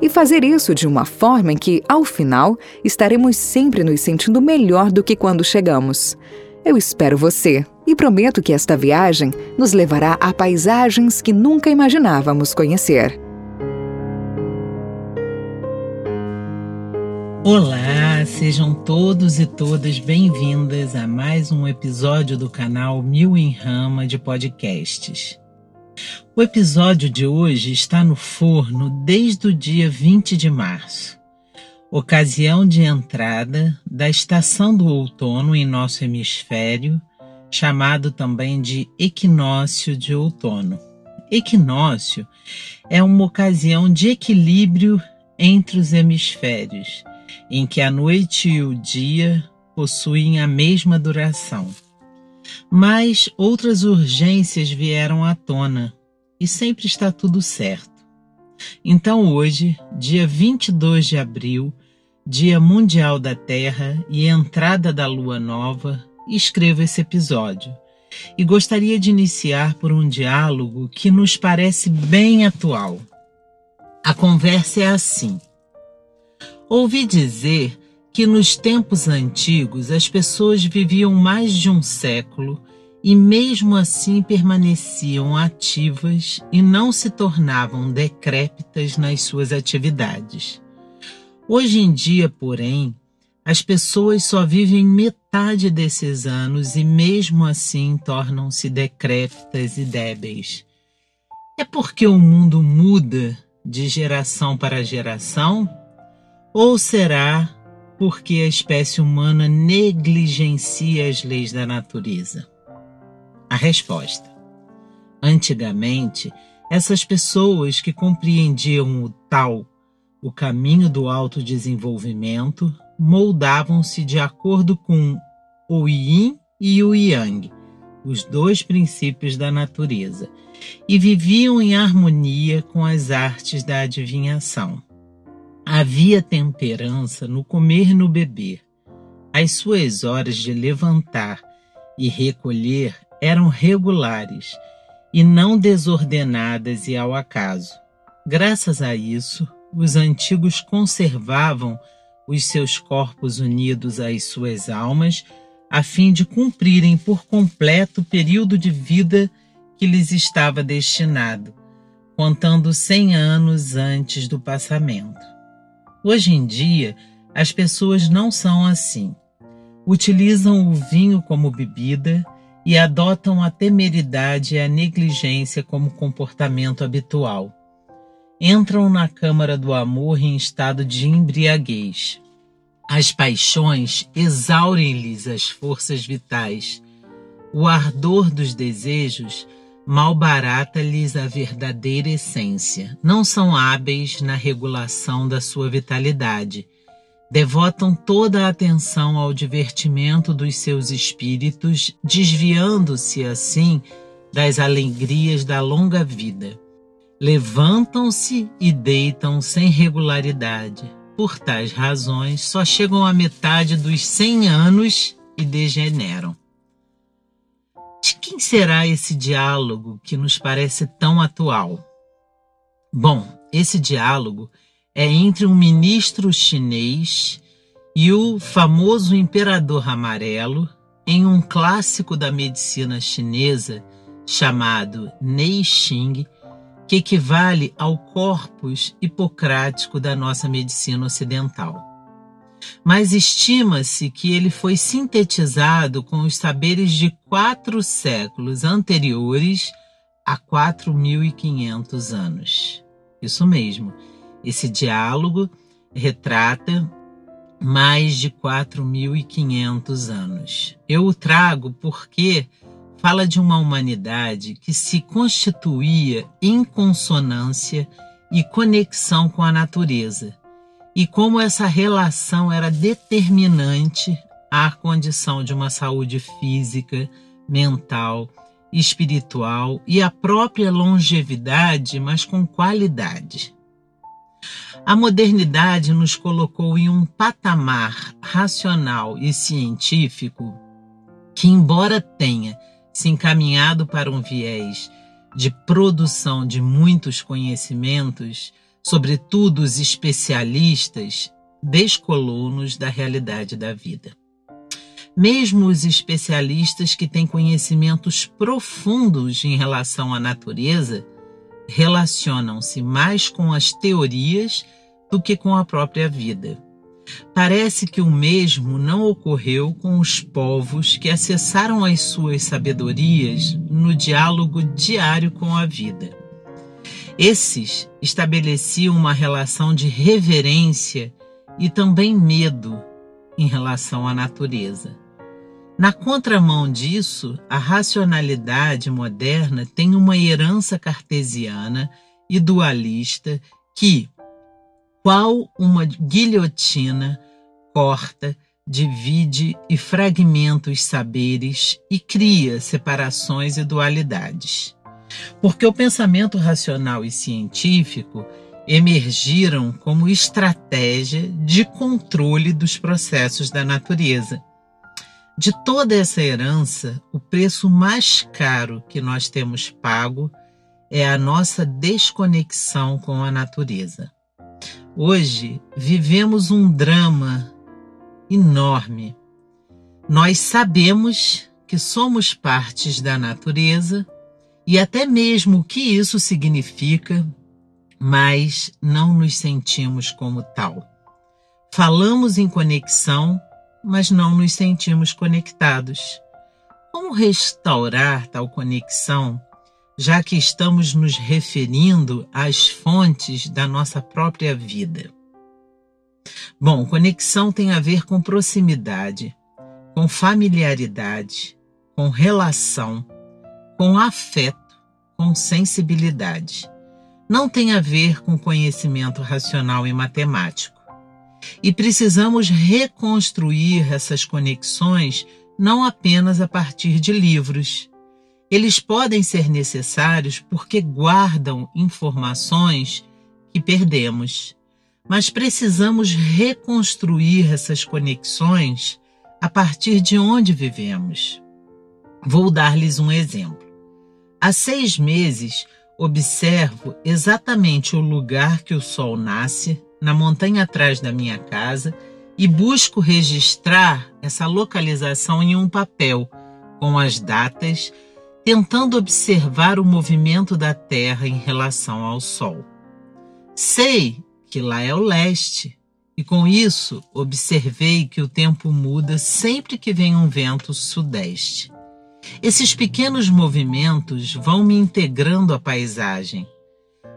e fazer isso de uma forma em que, ao final, estaremos sempre nos sentindo melhor do que quando chegamos. Eu espero você e prometo que esta viagem nos levará a paisagens que nunca imaginávamos conhecer. Olá, sejam todos e todas bem-vindas a mais um episódio do canal Mil em Rama de Podcasts. O episódio de hoje está no forno desde o dia 20 de março, ocasião de entrada da estação do outono em nosso hemisfério, chamado também de equinócio de outono. Equinócio é uma ocasião de equilíbrio entre os hemisférios, em que a noite e o dia possuem a mesma duração. Mas outras urgências vieram à tona e sempre está tudo certo. Então, hoje, dia 22 de abril, Dia Mundial da Terra e entrada da Lua Nova, escrevo esse episódio. E gostaria de iniciar por um diálogo que nos parece bem atual. A conversa é assim. Ouvi dizer que nos tempos antigos as pessoas viviam mais de um século e mesmo assim permaneciam ativas e não se tornavam decrépitas nas suas atividades. Hoje em dia, porém, as pessoas só vivem metade desses anos e mesmo assim tornam-se decrépitas e débeis. É porque o mundo muda de geração para geração? Ou será porque a espécie humana negligencia as leis da natureza? A resposta: Antigamente, essas pessoas que compreendiam o tal, o caminho do autodesenvolvimento, moldavam-se de acordo com o yin e o yang, os dois princípios da natureza, e viviam em harmonia com as artes da adivinhação. Havia temperança no comer e no beber. As suas horas de levantar e recolher eram regulares e não desordenadas e ao acaso. Graças a isso, os antigos conservavam os seus corpos unidos às suas almas, a fim de cumprirem por completo o período de vida que lhes estava destinado, contando cem anos antes do passamento. Hoje em dia, as pessoas não são assim. Utilizam o vinho como bebida e adotam a temeridade e a negligência como comportamento habitual. Entram na câmara do amor em estado de embriaguez. As paixões exaurem-lhes as forças vitais. O ardor dos desejos malbarata-lhes a verdadeira essência. Não são hábeis na regulação da sua vitalidade devotam toda a atenção ao divertimento dos seus espíritos, desviando-se assim das alegrias da longa vida. Levantam-se e deitam sem regularidade. Por tais razões, só chegam à metade dos cem anos e degeneram. De quem será esse diálogo que nos parece tão atual? Bom, esse diálogo é entre um ministro chinês e o famoso imperador amarelo em um clássico da medicina chinesa chamado Neixing, que equivale ao corpus hipocrático da nossa medicina ocidental. Mas estima-se que ele foi sintetizado com os saberes de quatro séculos anteriores a 4.500 anos. Isso mesmo esse diálogo retrata mais de 4.500 anos. Eu o trago porque fala de uma humanidade que se constituía em consonância e conexão com a natureza e como essa relação era determinante à condição de uma saúde física, mental, espiritual e a própria longevidade, mas com qualidade. A modernidade nos colocou em um patamar racional e científico que, embora tenha se encaminhado para um viés de produção de muitos conhecimentos, sobretudo os especialistas, descolou-nos da realidade da vida. Mesmo os especialistas que têm conhecimentos profundos em relação à natureza relacionam-se mais com as teorias do que com a própria vida. Parece que o mesmo não ocorreu com os povos que acessaram as suas sabedorias no diálogo diário com a vida. Esses estabeleciam uma relação de reverência e também medo em relação à natureza. Na contramão disso, a racionalidade moderna tem uma herança cartesiana e dualista que, qual uma guilhotina, corta, divide e fragmenta os saberes e cria separações e dualidades. Porque o pensamento racional e científico emergiram como estratégia de controle dos processos da natureza de toda essa herança, o preço mais caro que nós temos pago é a nossa desconexão com a natureza. Hoje vivemos um drama enorme. Nós sabemos que somos partes da natureza e até mesmo o que isso significa, mas não nos sentimos como tal. Falamos em conexão, mas não nos sentimos conectados. Como restaurar tal conexão, já que estamos nos referindo às fontes da nossa própria vida? Bom, conexão tem a ver com proximidade, com familiaridade, com relação, com afeto, com sensibilidade. Não tem a ver com conhecimento racional e matemático. E precisamos reconstruir essas conexões não apenas a partir de livros. Eles podem ser necessários porque guardam informações que perdemos, mas precisamos reconstruir essas conexões a partir de onde vivemos. Vou dar-lhes um exemplo. Há seis meses observo exatamente o lugar que o sol nasce, na montanha atrás da minha casa e busco registrar essa localização em um papel, com as datas, tentando observar o movimento da Terra em relação ao Sol. Sei que lá é o leste, e com isso observei que o tempo muda sempre que vem um vento sudeste. Esses pequenos movimentos vão me integrando à paisagem.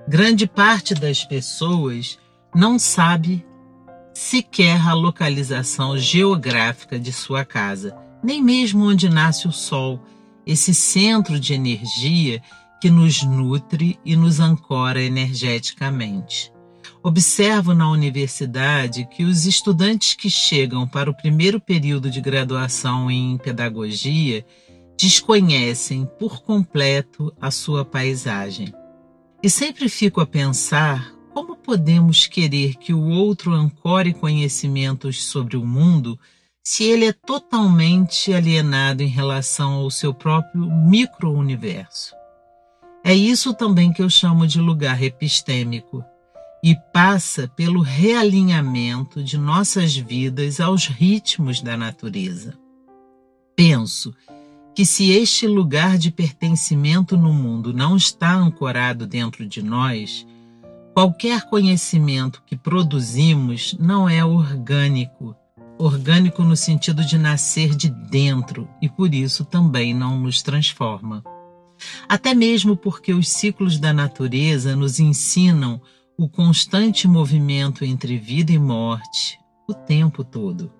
Grande parte das pessoas não sabe sequer a localização geográfica de sua casa, nem mesmo onde nasce o Sol, esse centro de energia que nos nutre e nos ancora energeticamente. Observo na universidade que os estudantes que chegam para o primeiro período de graduação em pedagogia desconhecem por completo a sua paisagem. E sempre fico a pensar como podemos querer que o outro ancore conhecimentos sobre o mundo se ele é totalmente alienado em relação ao seu próprio micro-universo? É isso também que eu chamo de lugar epistêmico e passa pelo realinhamento de nossas vidas aos ritmos da natureza. Penso que se este lugar de pertencimento no mundo não está ancorado dentro de nós, Qualquer conhecimento que produzimos não é orgânico, orgânico no sentido de nascer de dentro e por isso também não nos transforma. Até mesmo porque os ciclos da natureza nos ensinam o constante movimento entre vida e morte o tempo todo.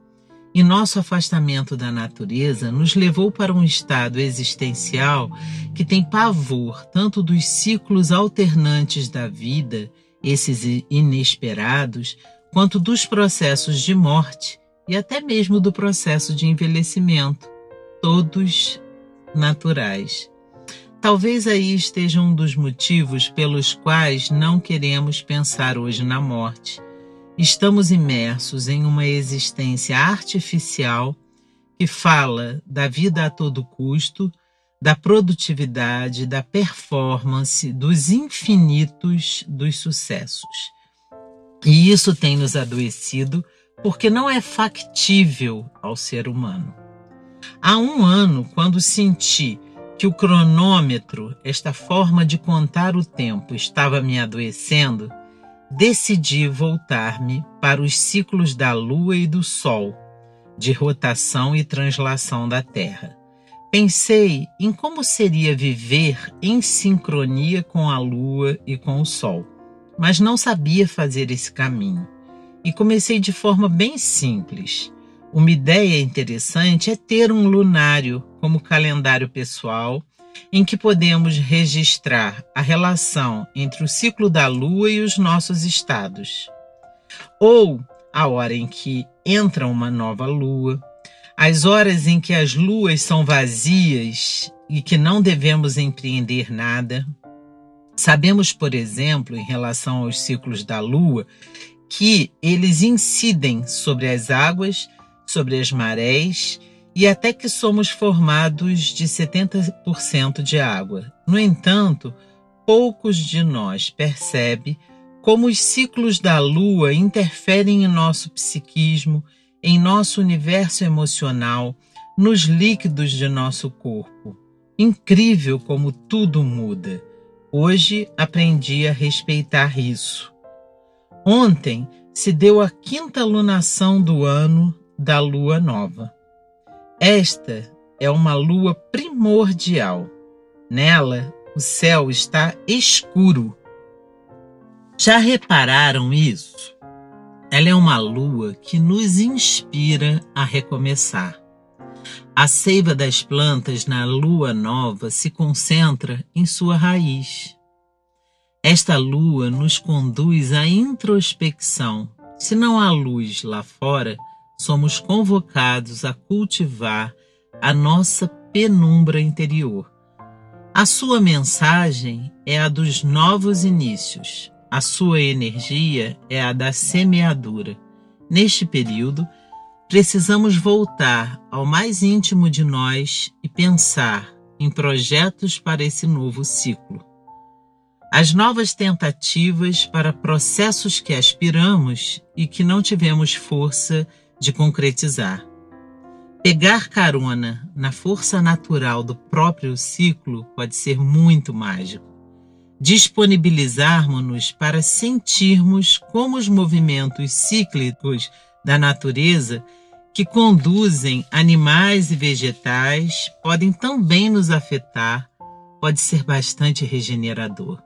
E nosso afastamento da natureza nos levou para um estado existencial que tem pavor tanto dos ciclos alternantes da vida esses inesperados, quanto dos processos de morte e até mesmo do processo de envelhecimento, todos naturais. Talvez aí esteja um dos motivos pelos quais não queremos pensar hoje na morte. Estamos imersos em uma existência artificial que fala da vida a todo custo, da produtividade, da performance, dos infinitos dos sucessos. E isso tem nos adoecido porque não é factível ao ser humano. Há um ano, quando senti que o cronômetro, esta forma de contar o tempo, estava me adoecendo, decidi voltar-me para os ciclos da Lua e do Sol, de rotação e translação da Terra. Pensei em como seria viver em sincronia com a Lua e com o Sol, mas não sabia fazer esse caminho. E comecei de forma bem simples. Uma ideia interessante é ter um lunário como calendário pessoal em que podemos registrar a relação entre o ciclo da Lua e os nossos estados. Ou a hora em que entra uma nova lua, as horas em que as luas são vazias e que não devemos empreender nada. Sabemos, por exemplo, em relação aos ciclos da lua, que eles incidem sobre as águas, sobre as marés e até que somos formados de 70% de água. No entanto, poucos de nós percebem como os ciclos da lua interferem em nosso psiquismo em nosso universo emocional, nos líquidos de nosso corpo. Incrível como tudo muda. Hoje aprendi a respeitar isso. Ontem se deu a quinta lunação do ano da lua nova. Esta é uma lua primordial. Nela, o céu está escuro. Já repararam isso? Ela é uma lua que nos inspira a recomeçar. A seiva das plantas na lua nova se concentra em sua raiz. Esta lua nos conduz à introspecção. Se não há luz lá fora, somos convocados a cultivar a nossa penumbra interior. A sua mensagem é a dos novos inícios. A sua energia é a da semeadura. Neste período, precisamos voltar ao mais íntimo de nós e pensar em projetos para esse novo ciclo. As novas tentativas para processos que aspiramos e que não tivemos força de concretizar. Pegar carona na força natural do próprio ciclo pode ser muito mágico disponibilizarmos-nos para sentirmos como os movimentos cíclicos da natureza que conduzem animais e vegetais podem também nos afetar, pode ser bastante regenerador.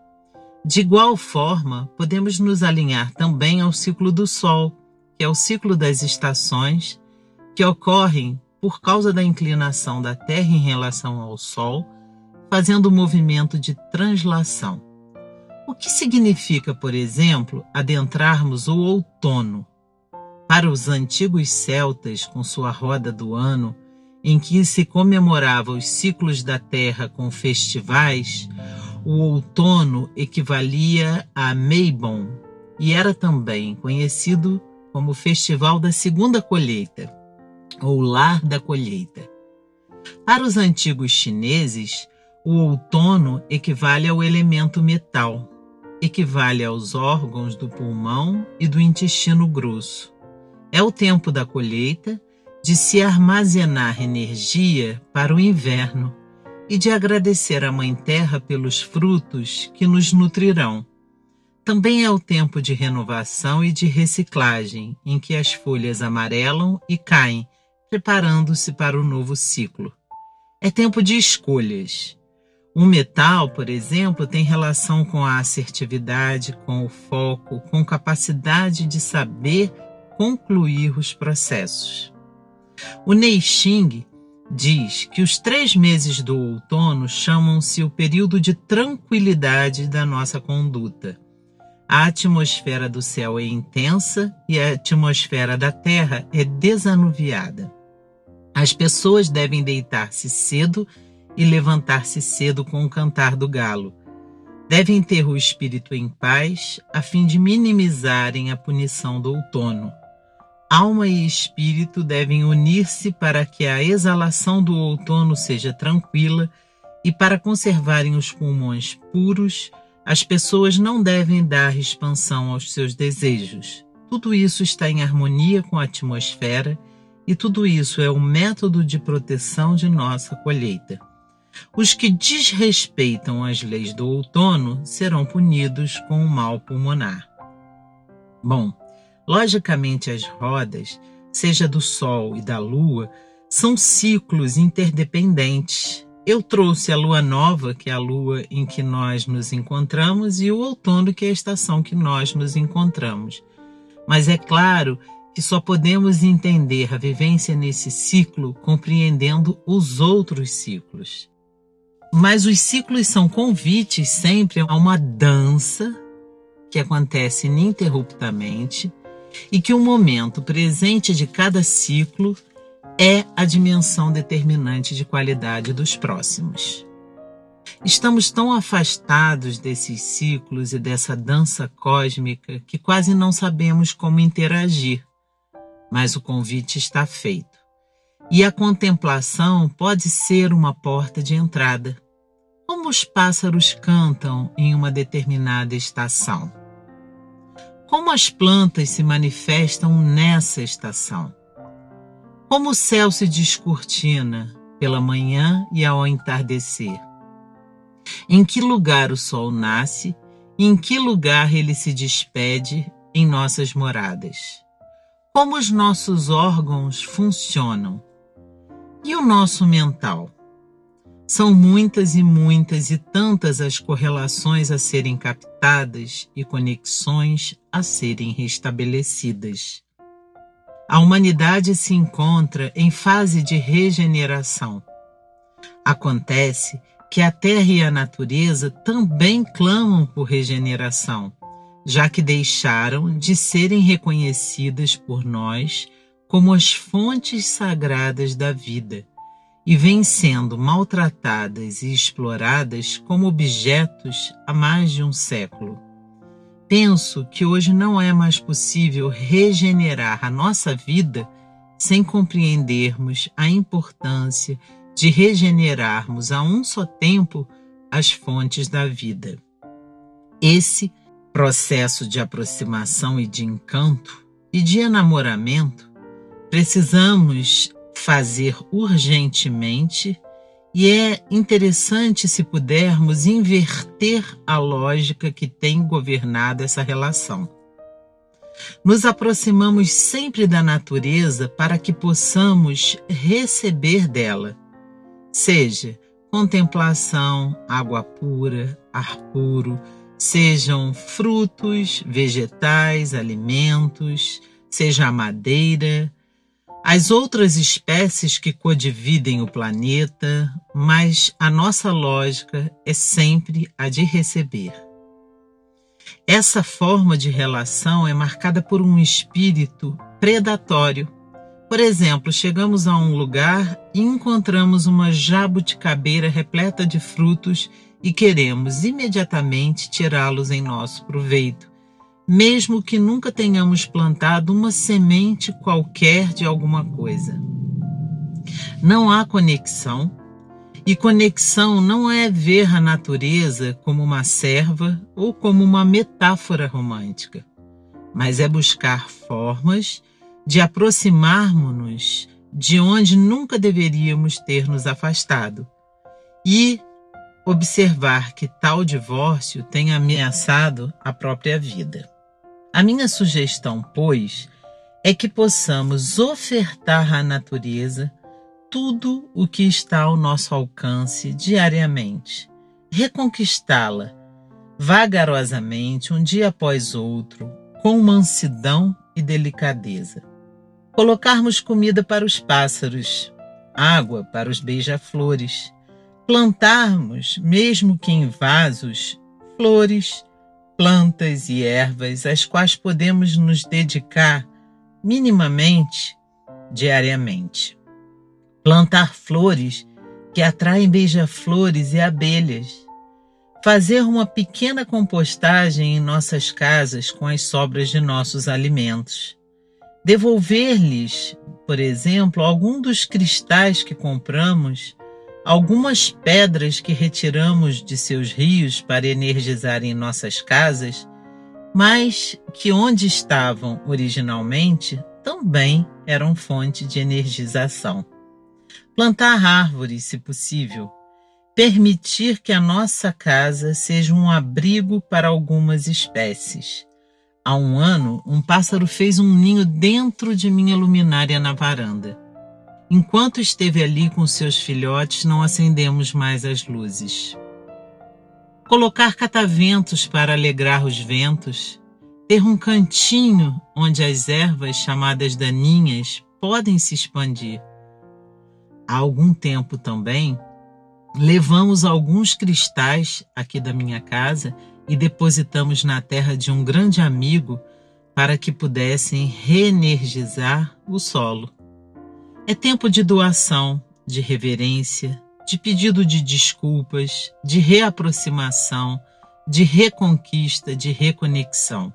De igual forma, podemos nos alinhar também ao ciclo do Sol, que é o ciclo das estações, que ocorrem por causa da inclinação da Terra em relação ao Sol, fazendo o movimento de translação. O que significa, por exemplo, adentrarmos o outono? Para os antigos celtas, com sua roda do ano, em que se comemorava os ciclos da terra com festivais, o outono equivalia a Meibon e era também conhecido como Festival da Segunda Colheita, ou Lar da Colheita. Para os antigos chineses, o outono equivale ao elemento metal, equivale aos órgãos do pulmão e do intestino grosso. É o tempo da colheita, de se armazenar energia para o inverno e de agradecer à Mãe Terra pelos frutos que nos nutrirão. Também é o tempo de renovação e de reciclagem, em que as folhas amarelam e caem, preparando-se para o novo ciclo. É tempo de escolhas. Um metal, por exemplo, tem relação com a assertividade, com o foco, com capacidade de saber concluir os processos. O Neixing diz que os três meses do outono chamam-se o período de tranquilidade da nossa conduta. A atmosfera do céu é intensa e a atmosfera da terra é desanuviada. As pessoas devem deitar-se cedo e levantar-se cedo com o cantar do galo. Devem ter o espírito em paz, a fim de minimizarem a punição do outono. Alma e espírito devem unir-se para que a exalação do outono seja tranquila e para conservarem os pulmões puros as pessoas não devem dar expansão aos seus desejos. Tudo isso está em harmonia com a atmosfera e tudo isso é o método de proteção de nossa colheita. Os que desrespeitam as leis do outono serão punidos com o mal pulmonar. Bom, logicamente as rodas, seja do Sol e da Lua, são ciclos interdependentes eu trouxe a lua nova, que é a lua em que nós nos encontramos, e o outono, que é a estação que nós nos encontramos. Mas é claro que só podemos entender a vivência nesse ciclo compreendendo os outros ciclos. Mas os ciclos são convites sempre a uma dança que acontece ininterruptamente e que o momento presente de cada ciclo é a dimensão determinante de qualidade dos próximos. Estamos tão afastados desses ciclos e dessa dança cósmica que quase não sabemos como interagir, mas o convite está feito. E a contemplação pode ser uma porta de entrada, como os pássaros cantam em uma determinada estação. Como as plantas se manifestam nessa estação como o céu se descortina pela manhã e ao entardecer. Em que lugar o sol nasce e em que lugar ele se despede em nossas moradas. Como os nossos órgãos funcionam. E o nosso mental? São muitas e muitas e tantas as correlações a serem captadas e conexões a serem restabelecidas. A humanidade se encontra em fase de regeneração. Acontece que a Terra e a natureza também clamam por regeneração, já que deixaram de serem reconhecidas por nós como as fontes sagradas da vida e vêm sendo maltratadas e exploradas como objetos há mais de um século. Penso que hoje não é mais possível regenerar a nossa vida sem compreendermos a importância de regenerarmos a um só tempo as fontes da vida. Esse processo de aproximação e de encanto e de enamoramento precisamos fazer urgentemente e é interessante se pudermos inverter a lógica que tem governado essa relação. Nos aproximamos sempre da natureza para que possamos receber dela, seja contemplação, água pura, ar puro, sejam frutos, vegetais, alimentos, seja a madeira, as outras espécies que codividem o planeta, mas a nossa lógica é sempre a de receber. Essa forma de relação é marcada por um espírito predatório. Por exemplo, chegamos a um lugar e encontramos uma jabuticabeira repleta de frutos e queremos imediatamente tirá-los em nosso proveito mesmo que nunca tenhamos plantado uma semente qualquer de alguma coisa. Não há conexão, e conexão não é ver a natureza como uma serva ou como uma metáfora romântica, mas é buscar formas de aproximarmos-nos de onde nunca deveríamos ter nos afastado e observar que tal divórcio tem ameaçado a própria vida. A minha sugestão, pois, é que possamos ofertar à natureza tudo o que está ao nosso alcance diariamente, reconquistá-la vagarosamente, um dia após outro, com mansidão e delicadeza. Colocarmos comida para os pássaros, água para os beija-flores, plantarmos, mesmo que em vasos, flores, plantas e ervas às quais podemos nos dedicar minimamente diariamente. Plantar flores que atraem beija-flores e abelhas. Fazer uma pequena compostagem em nossas casas com as sobras de nossos alimentos. Devolver-lhes, por exemplo, algum dos cristais que compramos Algumas pedras que retiramos de seus rios para energizarem nossas casas, mas que onde estavam originalmente também eram fonte de energização. Plantar árvores, se possível. Permitir que a nossa casa seja um abrigo para algumas espécies. Há um ano, um pássaro fez um ninho dentro de minha luminária na varanda. Enquanto esteve ali com seus filhotes, não acendemos mais as luzes. Colocar cataventos para alegrar os ventos, ter um cantinho onde as ervas chamadas daninhas podem se expandir. Há algum tempo também, levamos alguns cristais aqui da minha casa e depositamos na terra de um grande amigo para que pudessem reenergizar o solo. É tempo de doação, de reverência, de pedido de desculpas, de reaproximação, de reconquista, de reconexão.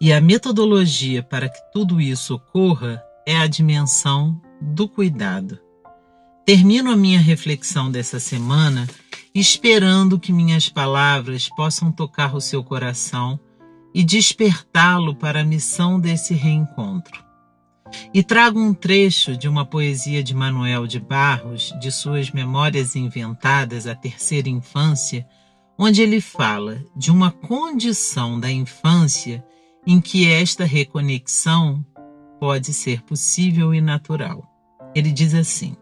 E a metodologia para que tudo isso ocorra é a dimensão do cuidado. Termino a minha reflexão dessa semana esperando que minhas palavras possam tocar o seu coração e despertá-lo para a missão desse reencontro. E trago um trecho de uma poesia de Manuel de Barros, de suas Memórias Inventadas à Terceira Infância, onde ele fala de uma condição da infância em que esta reconexão pode ser possível e natural. Ele diz assim: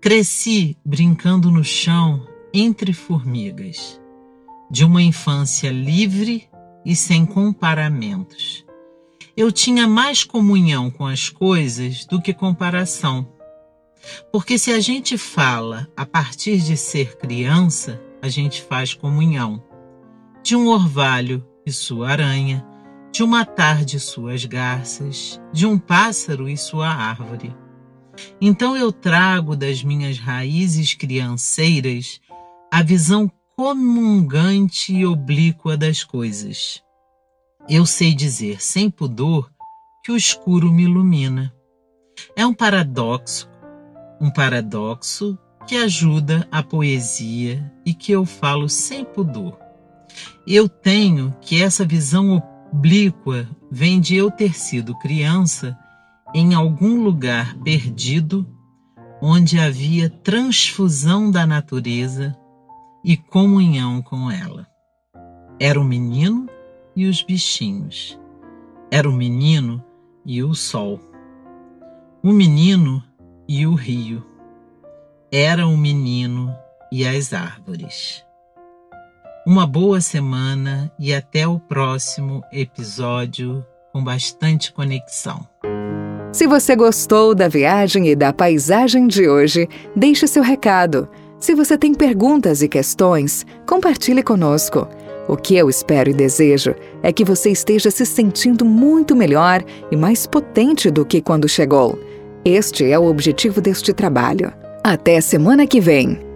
Cresci brincando no chão entre formigas, de uma infância livre e sem comparamentos eu tinha mais comunhão com as coisas do que comparação. Porque se a gente fala a partir de ser criança, a gente faz comunhão. De um orvalho e sua aranha, de uma tarde e suas garças, de um pássaro e sua árvore. Então eu trago das minhas raízes crianceiras a visão comungante e oblíqua das coisas. Eu sei dizer sem pudor que o escuro me ilumina. É um paradoxo, um paradoxo que ajuda a poesia e que eu falo sem pudor. Eu tenho que essa visão oblíqua vem de eu ter sido criança em algum lugar perdido onde havia transfusão da natureza e comunhão com ela. Era um menino e os bichinhos. Era o menino e o sol. O menino e o rio. Era o menino e as árvores. Uma boa semana e até o próximo episódio com bastante conexão. Se você gostou da viagem e da paisagem de hoje, deixe seu recado. Se você tem perguntas e questões, compartilhe conosco. O que eu espero e desejo é que você esteja se sentindo muito melhor e mais potente do que quando chegou. Este é o objetivo deste trabalho. Até semana que vem!